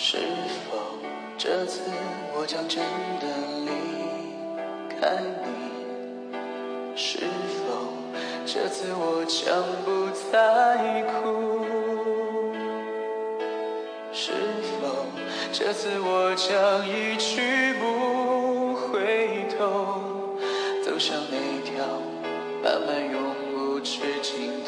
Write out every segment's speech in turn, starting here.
是否这次我将真的离开你？是否这次我将不再哭？是否这次我将一去不回头，走向那条漫漫永无止境的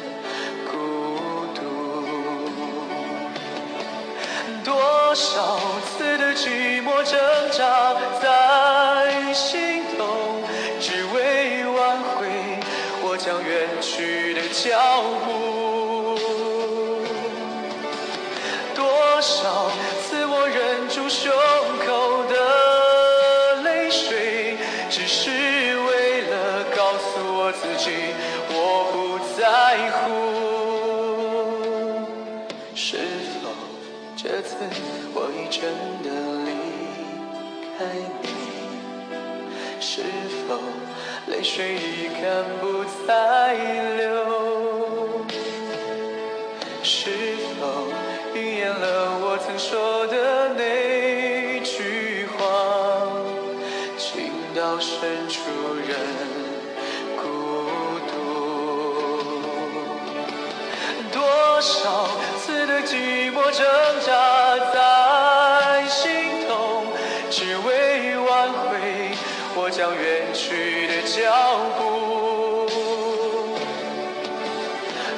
多少次的寂寞挣扎在心头，只为挽回我将远去的脚步。多少次我忍住胸口的泪水，只是为了告诉我自己我不在乎。次我已真的离开你？是否泪水已干不再流？是否应验了我曾说的那句话？情到深处人孤独。多少次的寂寞挣扎我远去的脚步。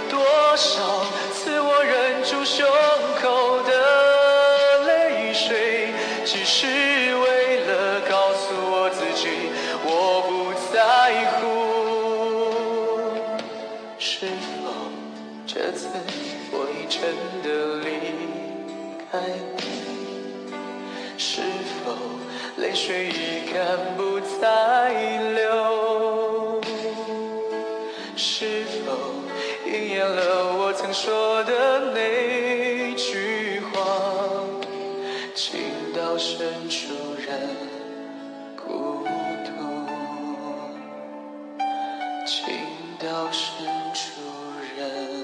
多少次我忍住胸口的泪水，只是为了告诉我自己我不在乎。是否这次我已真的离开你？是否泪水已干不再流？是否应验了我曾说的那句话？情到深处人孤独，情到深处人。